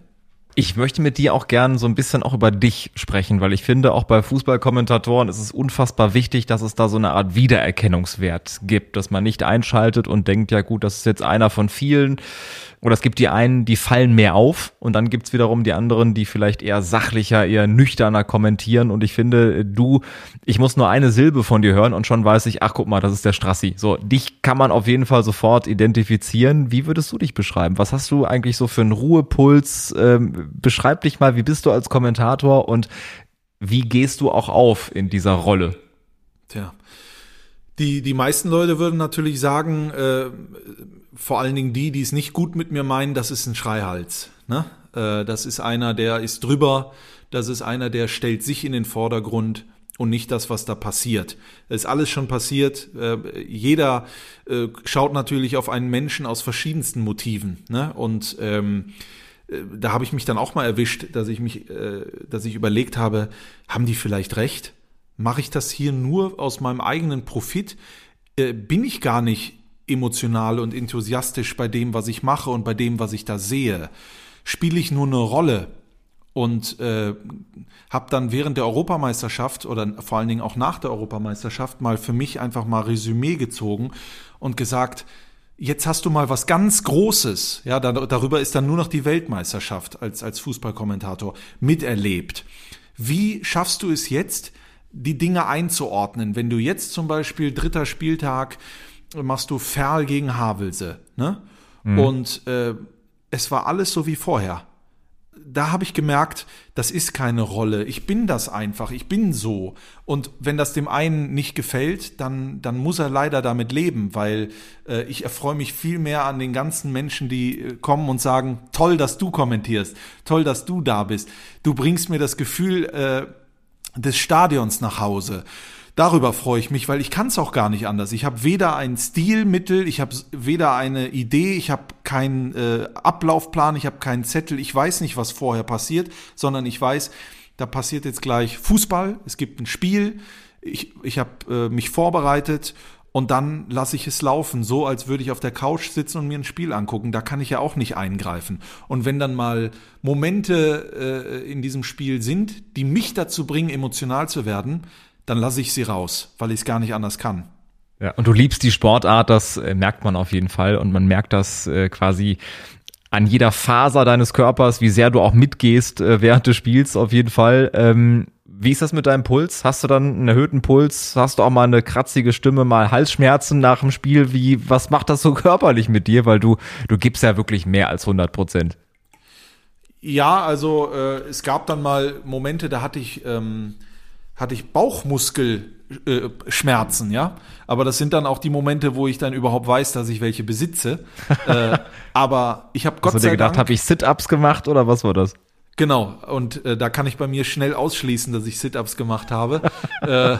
Ich möchte mit dir auch gern so ein bisschen auch über dich sprechen, weil ich finde, auch bei Fußballkommentatoren ist es unfassbar wichtig, dass es da so eine Art Wiedererkennungswert gibt, dass man nicht einschaltet und denkt, ja gut, das ist jetzt einer von vielen oder es gibt die einen, die fallen mehr auf und dann gibt's wiederum die anderen, die vielleicht eher sachlicher, eher nüchterner kommentieren. Und ich finde, du, ich muss nur eine Silbe von dir hören und schon weiß ich, ach guck mal, das ist der Strassi. So, dich kann man auf jeden Fall sofort identifizieren. Wie würdest du dich beschreiben? Was hast du eigentlich so für einen Ruhepuls? Ähm, beschreib dich mal, wie bist du als Kommentator und wie gehst du auch auf in dieser Rolle? Tja. Die, die meisten Leute würden natürlich sagen, äh, vor allen Dingen die, die es nicht gut mit mir meinen, das ist ein Schreihals. Ne? Äh, das ist einer, der ist drüber, das ist einer, der stellt sich in den Vordergrund und nicht das, was da passiert. Es ist alles schon passiert. Äh, jeder äh, schaut natürlich auf einen Menschen aus verschiedensten Motiven. Ne? Und ähm, äh, da habe ich mich dann auch mal erwischt, dass ich mich, äh, dass ich überlegt habe, haben die vielleicht recht? Mache ich das hier nur aus meinem eigenen Profit? Äh, bin ich gar nicht emotional und enthusiastisch bei dem, was ich mache und bei dem, was ich da sehe? Spiele ich nur eine Rolle? und äh, habe dann während der Europameisterschaft oder vor allen Dingen auch nach der Europameisterschaft mal für mich einfach mal Resümee gezogen und gesagt, jetzt hast du mal was ganz Großes, ja, da, darüber ist dann nur noch die Weltmeisterschaft als, als Fußballkommentator miterlebt. Wie schaffst du es jetzt, die Dinge einzuordnen? Wenn du jetzt zum Beispiel dritter Spieltag machst du Ferl gegen Havelse, ne? Mhm. Und äh, es war alles so wie vorher da habe ich gemerkt, das ist keine Rolle. Ich bin das einfach. Ich bin so. Und wenn das dem einen nicht gefällt, dann, dann muss er leider damit leben, weil äh, ich erfreue mich viel mehr an den ganzen Menschen, die äh, kommen und sagen, toll, dass du kommentierst, toll, dass du da bist. Du bringst mir das Gefühl äh, des Stadions nach Hause. Darüber freue ich mich, weil ich kann es auch gar nicht anders. Ich habe weder ein Stilmittel, ich habe weder eine Idee, ich habe keinen äh, Ablaufplan, ich habe keinen Zettel, ich weiß nicht, was vorher passiert, sondern ich weiß, da passiert jetzt gleich Fußball, es gibt ein Spiel, ich, ich habe äh, mich vorbereitet und dann lasse ich es laufen, so als würde ich auf der Couch sitzen und mir ein Spiel angucken. Da kann ich ja auch nicht eingreifen. Und wenn dann mal Momente äh, in diesem Spiel sind, die mich dazu bringen, emotional zu werden, dann lasse ich sie raus, weil ich es gar nicht anders kann. Ja, und du liebst die Sportart, das äh, merkt man auf jeden Fall und man merkt das äh, quasi an jeder Faser deines Körpers, wie sehr du auch mitgehst äh, während des Spiels auf jeden Fall. Ähm, wie ist das mit deinem Puls? Hast du dann einen erhöhten Puls? Hast du auch mal eine kratzige Stimme, mal Halsschmerzen nach dem Spiel? Wie, was macht das so körperlich mit dir? Weil du, du gibst ja wirklich mehr als 100 Prozent. Ja, also äh, es gab dann mal Momente, da hatte ich ähm, hatte ich Bauchmuskelschmerzen, äh, ja. Aber das sind dann auch die Momente, wo ich dann überhaupt weiß, dass ich welche besitze. äh, aber ich habe Gott Hast du dir gedacht, habe ich Sit-ups gemacht oder was war das? Genau. Und äh, da kann ich bei mir schnell ausschließen, dass ich Sit-ups gemacht habe. äh,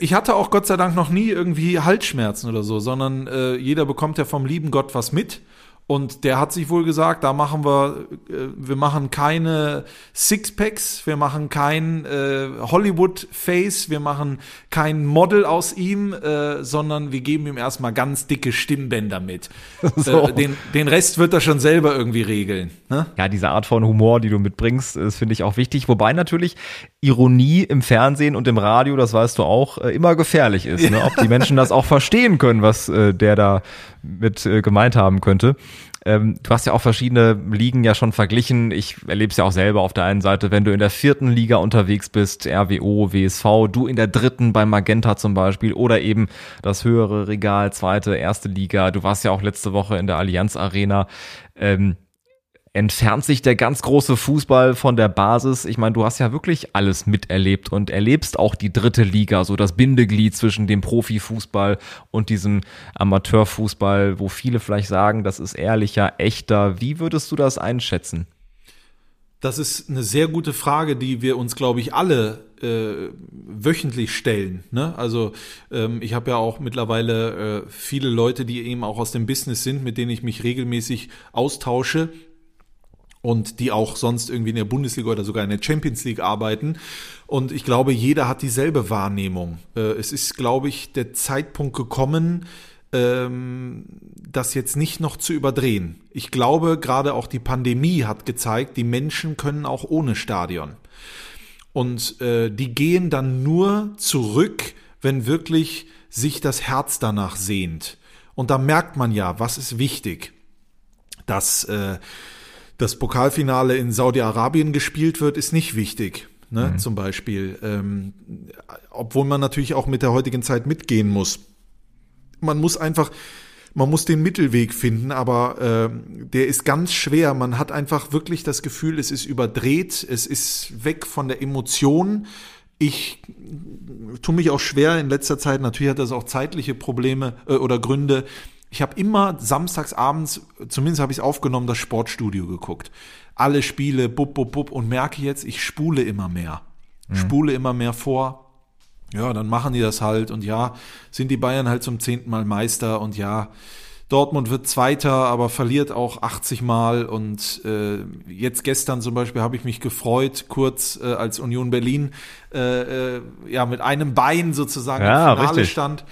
ich hatte auch Gott sei Dank noch nie irgendwie Halsschmerzen oder so, sondern äh, jeder bekommt ja vom lieben Gott was mit. Und der hat sich wohl gesagt, da machen wir, äh, wir machen keine Sixpacks, wir machen kein äh, Hollywood-Face, wir machen kein Model aus ihm, äh, sondern wir geben ihm erstmal ganz dicke Stimmbänder mit. So. Äh, den, den Rest wird er schon selber irgendwie regeln. Ne? Ja, diese Art von Humor, die du mitbringst, das finde ich auch wichtig. Wobei natürlich Ironie im Fernsehen und im Radio, das weißt du auch, äh, immer gefährlich ist. Ne? Ob die Menschen das auch verstehen können, was äh, der da mit äh, gemeint haben könnte. Ähm, du hast ja auch verschiedene Ligen ja schon verglichen. Ich erlebe es ja auch selber auf der einen Seite, wenn du in der vierten Liga unterwegs bist, RWO, WSV, du in der dritten bei Magenta zum Beispiel oder eben das höhere Regal, zweite, erste Liga. Du warst ja auch letzte Woche in der Allianz Arena. Ähm, entfernt sich der ganz große Fußball von der Basis. Ich meine, du hast ja wirklich alles miterlebt und erlebst auch die dritte Liga, so das Bindeglied zwischen dem Profifußball und diesem Amateurfußball, wo viele vielleicht sagen, das ist ehrlicher, echter. Wie würdest du das einschätzen? Das ist eine sehr gute Frage, die wir uns, glaube ich, alle äh, wöchentlich stellen. Ne? Also ähm, ich habe ja auch mittlerweile äh, viele Leute, die eben auch aus dem Business sind, mit denen ich mich regelmäßig austausche und die auch sonst irgendwie in der Bundesliga oder sogar in der Champions League arbeiten. Und ich glaube, jeder hat dieselbe Wahrnehmung. Äh, es ist, glaube ich, der Zeitpunkt gekommen, ähm, das jetzt nicht noch zu überdrehen. Ich glaube, gerade auch die Pandemie hat gezeigt, die Menschen können auch ohne Stadion. Und äh, die gehen dann nur zurück, wenn wirklich sich das Herz danach sehnt. Und da merkt man ja, was ist wichtig. Dass äh, das Pokalfinale in Saudi-Arabien gespielt wird, ist nicht wichtig. Ne, mhm. Zum Beispiel. Ähm, obwohl man natürlich auch mit der heutigen Zeit mitgehen muss. Man muss einfach, man muss den Mittelweg finden, aber äh, der ist ganz schwer. Man hat einfach wirklich das Gefühl, es ist überdreht, es ist weg von der Emotion. Ich tue mich auch schwer in letzter Zeit, natürlich hat das auch zeitliche Probleme äh, oder Gründe, ich habe immer samstags abends, zumindest habe ich es aufgenommen, das Sportstudio geguckt. Alle Spiele, bub, bub, bub und merke jetzt, ich spule immer mehr. Mhm. Spule immer mehr vor. Ja, dann machen die das halt und ja, sind die Bayern halt zum zehnten Mal Meister und ja, Dortmund wird Zweiter, aber verliert auch 80 Mal. Und äh, jetzt gestern zum Beispiel habe ich mich gefreut, kurz äh, als Union Berlin äh, äh, ja mit einem Bein sozusagen ja, im Finale stand.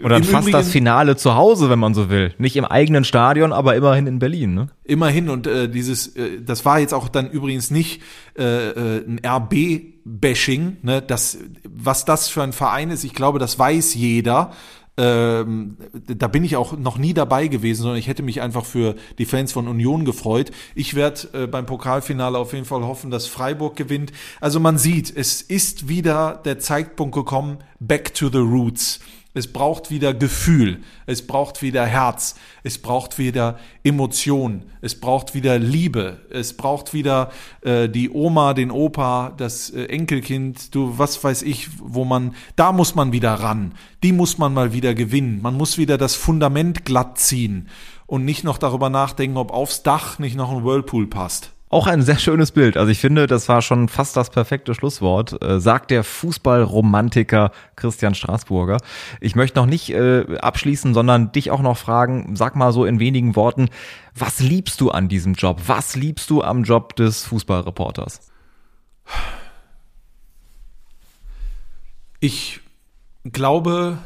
Und dann fast Übrigen, das Finale zu Hause, wenn man so will. Nicht im eigenen Stadion, aber immerhin in Berlin. Ne? Immerhin und äh, dieses, äh, das war jetzt auch dann übrigens nicht äh, äh, ein RB-Bashing. Ne? Das, was das für ein Verein ist, ich glaube, das weiß jeder. Ähm, da bin ich auch noch nie dabei gewesen, sondern ich hätte mich einfach für die Fans von Union gefreut. Ich werde äh, beim Pokalfinale auf jeden Fall hoffen, dass Freiburg gewinnt. Also man sieht, es ist wieder der Zeitpunkt gekommen, back to the roots. Es braucht wieder Gefühl, es braucht wieder Herz, es braucht wieder Emotion, es braucht wieder Liebe, es braucht wieder äh, die Oma, den Opa, das äh, Enkelkind, du, was weiß ich, wo man, da muss man wieder ran, die muss man mal wieder gewinnen, man muss wieder das Fundament glatt ziehen und nicht noch darüber nachdenken, ob aufs Dach nicht noch ein Whirlpool passt. Auch ein sehr schönes Bild. Also ich finde, das war schon fast das perfekte Schlusswort, äh, sagt der Fußballromantiker Christian Straßburger. Ich möchte noch nicht äh, abschließen, sondern dich auch noch fragen, sag mal so in wenigen Worten, was liebst du an diesem Job? Was liebst du am Job des Fußballreporters? Ich glaube,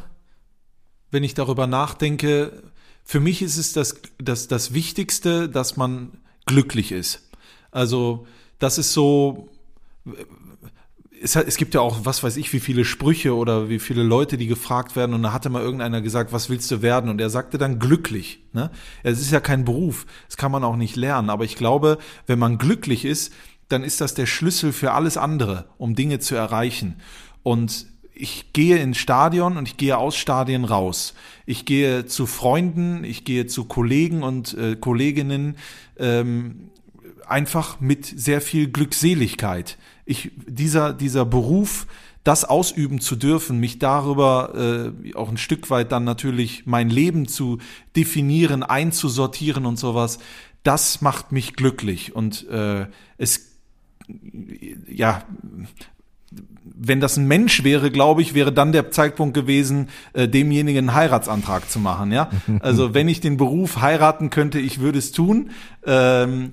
wenn ich darüber nachdenke, für mich ist es das, das, das Wichtigste, dass man glücklich ist. Also das ist so, es, es, gibt ja auch, was weiß ich, wie viele Sprüche oder wie viele Leute, die gefragt werden und da hatte mal irgendeiner gesagt, was willst du werden? Und er sagte dann glücklich. Ne? Es ist ja kein Beruf, das kann man auch nicht lernen, aber ich glaube, wenn man glücklich ist, dann ist das der Schlüssel für alles andere, um Dinge zu erreichen. Und ich gehe ins Stadion und ich gehe aus Stadien raus. Ich gehe zu Freunden, ich gehe zu Kollegen und äh, Kolleginnen. Ähm, einfach mit sehr viel Glückseligkeit. Ich, dieser, dieser Beruf, das ausüben zu dürfen, mich darüber äh, auch ein Stück weit dann natürlich mein Leben zu definieren, einzusortieren und sowas, das macht mich glücklich. Und äh, es, ja, wenn das ein Mensch wäre, glaube ich, wäre dann der Zeitpunkt gewesen, äh, demjenigen einen Heiratsantrag zu machen. Ja, also wenn ich den Beruf heiraten könnte, ich würde es tun. Ähm,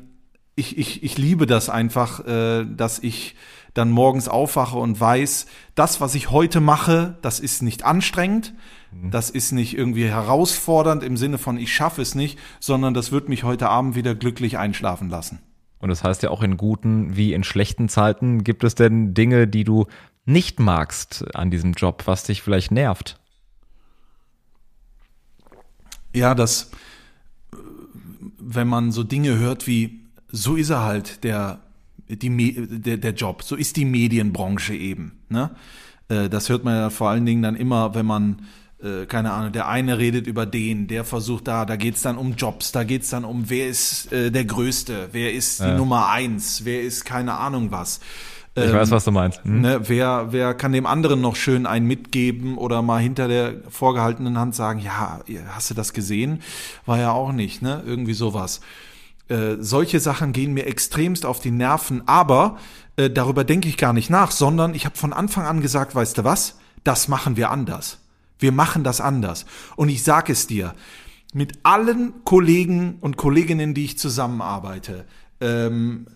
ich, ich, ich liebe das einfach, äh, dass ich dann morgens aufwache und weiß, das, was ich heute mache, das ist nicht anstrengend, mhm. das ist nicht irgendwie herausfordernd im Sinne von ich schaffe es nicht, sondern das wird mich heute Abend wieder glücklich einschlafen lassen. Und das heißt ja auch in guten wie in schlechten Zeiten, gibt es denn Dinge, die du nicht magst an diesem Job, was dich vielleicht nervt? Ja, das, wenn man so Dinge hört wie, so ist er halt, der, die, der, der Job. So ist die Medienbranche eben. Ne? Äh, das hört man ja vor allen Dingen dann immer, wenn man, äh, keine Ahnung, der eine redet über den, der versucht da, da geht's dann um Jobs, da geht's dann um, wer ist äh, der Größte, wer ist die ja. Nummer eins, wer ist keine Ahnung was. Ich ähm, weiß, was du meinst. Hm? Ne, wer, wer kann dem anderen noch schön einen mitgeben oder mal hinter der vorgehaltenen Hand sagen, ja, hast du das gesehen? War ja auch nicht, ne? Irgendwie sowas. Äh, solche Sachen gehen mir extremst auf die Nerven, aber äh, darüber denke ich gar nicht nach, sondern ich habe von Anfang an gesagt, weißt du was, das machen wir anders. Wir machen das anders. Und ich sage es dir, mit allen Kollegen und Kolleginnen, die ich zusammenarbeite, ähm,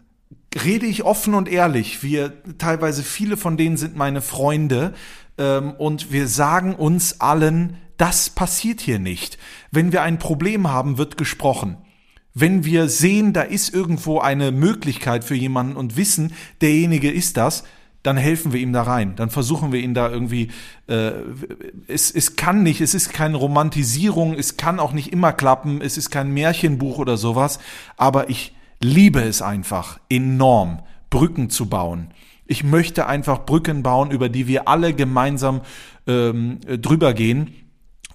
rede ich offen und ehrlich. Wir teilweise viele von denen sind meine Freunde ähm, und wir sagen uns allen, das passiert hier nicht. Wenn wir ein Problem haben, wird gesprochen wenn wir sehen, da ist irgendwo eine Möglichkeit für jemanden und wissen, derjenige ist das, dann helfen wir ihm da rein. Dann versuchen wir ihn da irgendwie. Äh, es, es kann nicht, es ist keine Romantisierung, es kann auch nicht immer klappen, es ist kein Märchenbuch oder sowas, aber ich liebe es einfach enorm, Brücken zu bauen. Ich möchte einfach Brücken bauen, über die wir alle gemeinsam ähm, drüber gehen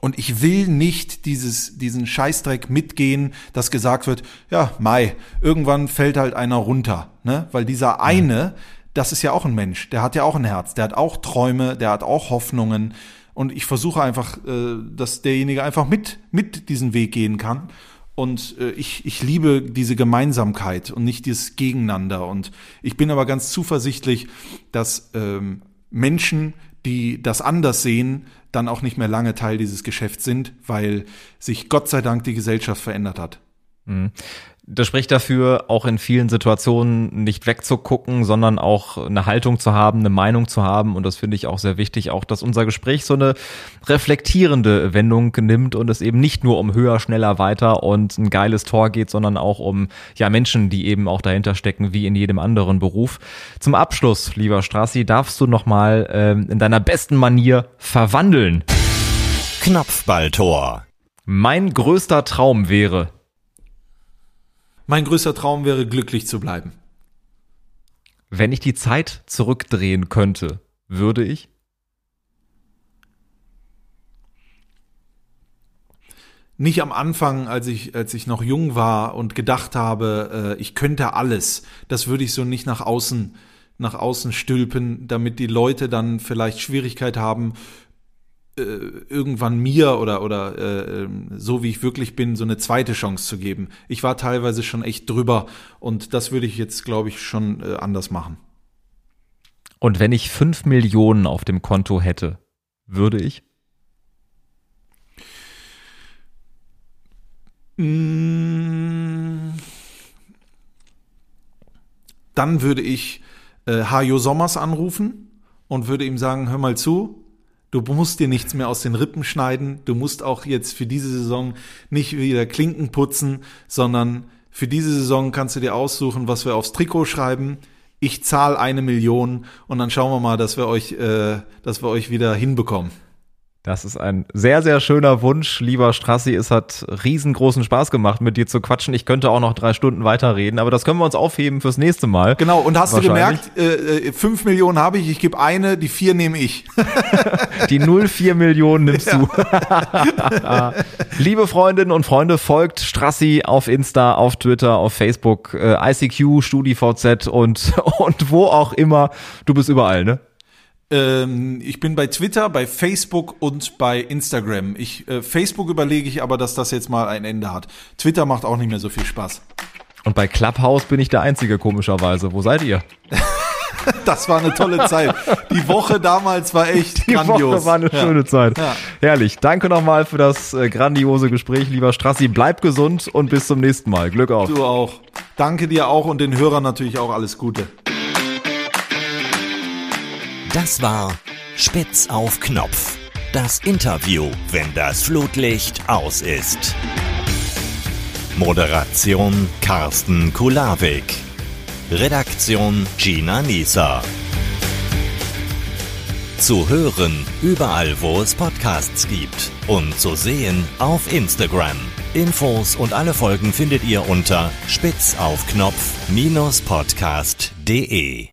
und ich will nicht dieses, diesen Scheißdreck mitgehen, dass gesagt wird, ja, Mai, irgendwann fällt halt einer runter, ne? Weil dieser eine, das ist ja auch ein Mensch, der hat ja auch ein Herz, der hat auch Träume, der hat auch Hoffnungen. Und ich versuche einfach, äh, dass derjenige einfach mit, mit diesen Weg gehen kann. Und äh, ich, ich liebe diese Gemeinsamkeit und nicht dieses Gegeneinander. Und ich bin aber ganz zuversichtlich, dass ähm, Menschen, die das anders sehen, dann auch nicht mehr lange Teil dieses Geschäfts sind, weil sich Gott sei Dank die Gesellschaft verändert hat. Mhm. Das spricht dafür, auch in vielen Situationen nicht wegzugucken, sondern auch eine Haltung zu haben, eine Meinung zu haben. Und das finde ich auch sehr wichtig, auch dass unser Gespräch so eine reflektierende Wendung nimmt und es eben nicht nur um höher, schneller, weiter und ein geiles Tor geht, sondern auch um ja Menschen, die eben auch dahinter stecken, wie in jedem anderen Beruf. Zum Abschluss, lieber Strassi, darfst du nochmal ähm, in deiner besten Manier verwandeln. Knopfballtor. Mein größter Traum wäre, Mein größter Traum wäre, glücklich zu bleiben. wenn ich die Zeit zurückdrehen könnte, würde ich Nicht am Anfang, als ich, als ich noch jung war und gedacht habe, äh, ich könnte alles. Das würde ich so nicht nach außen, nach außen stülpen, damit die Leute dann vielleicht Schwierigkeit haben, äh, irgendwann mir oder, oder äh, ähm, so wie ich wirklich bin, so eine zweite Chance zu geben. Ich war teilweise schon echt drüber und das würde ich jetzt, glaube ich, schon äh, anders machen. Und wenn ich fünf Millionen auf dem Konto hätte, würde ich? Mm. Dann würde ich äh, Hajo Sommers anrufen und würde ihm sagen, hör mal zu, du musst dir nichts mehr aus den Rippen schneiden, du musst auch jetzt für diese Saison nicht wieder Klinken putzen, sondern für diese Saison kannst du dir aussuchen, was wir aufs Trikot schreiben. Ich zahle eine Million und dann schauen wir mal, dass wir euch, äh, dass wir euch wieder hinbekommen. Das ist ein sehr, sehr schöner Wunsch, lieber Strassi. Es hat riesengroßen Spaß gemacht, mit dir zu quatschen. Ich könnte auch noch drei Stunden weiterreden, aber das können wir uns aufheben fürs nächste Mal. Genau, und hast du gemerkt, äh, äh, fünf Millionen habe ich, ich gebe eine, die vier nehme ich. Die 04 Millionen nimmst du. Liebe Freundinnen und Freunde, folgt Strassi auf Insta, auf Twitter, auf Facebook, äh, ICQ, StudiVZ und, und wo auch immer. Du bist überall, ne? Ähm, ich bin bei Twitter, bei Facebook und bei Instagram. Ich, äh, Facebook überlege ich aber, dass das jetzt mal ein Ende hat. Twitter macht auch nicht mehr so viel Spaß. Und bei Clubhouse bin ich der Einzige, komischerweise. Wo seid ihr? Das war eine tolle Zeit. Die Woche damals war echt Die grandios. Woche war eine Ja. schöne Zeit. Ja. Herrlich. Danke nochmal für das äh, grandiose Gespräch, lieber Strassi. Bleib gesund und bis zum nächsten Mal. Glück auf. Du auch. Danke dir auch und den Hörern natürlich auch alles Gute. Das war Spitz auf Knopf. Das Interview, wenn das Flutlicht aus ist. Moderation Carsten Kulawik. Redaktion Gina Nieser. Zu hören überall, wo es Podcasts gibt und zu sehen auf Instagram. Infos und alle Folgen findet ihr unter spitzaufknopf-podcast.de.